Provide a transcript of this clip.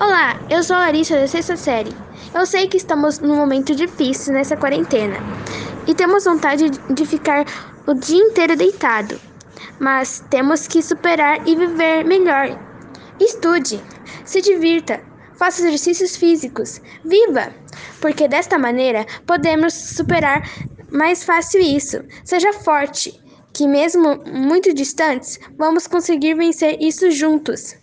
Olá, eu sou a Larissa da sexta série. Eu sei que estamos num momento difícil nessa quarentena e temos vontade de ficar o dia inteiro deitado, mas temos que superar e viver melhor. Estude, se divirta, faça exercícios físicos, viva, porque desta maneira podemos superar mais fácil isso. Seja forte, que mesmo muito distantes, vamos conseguir vencer isso juntos.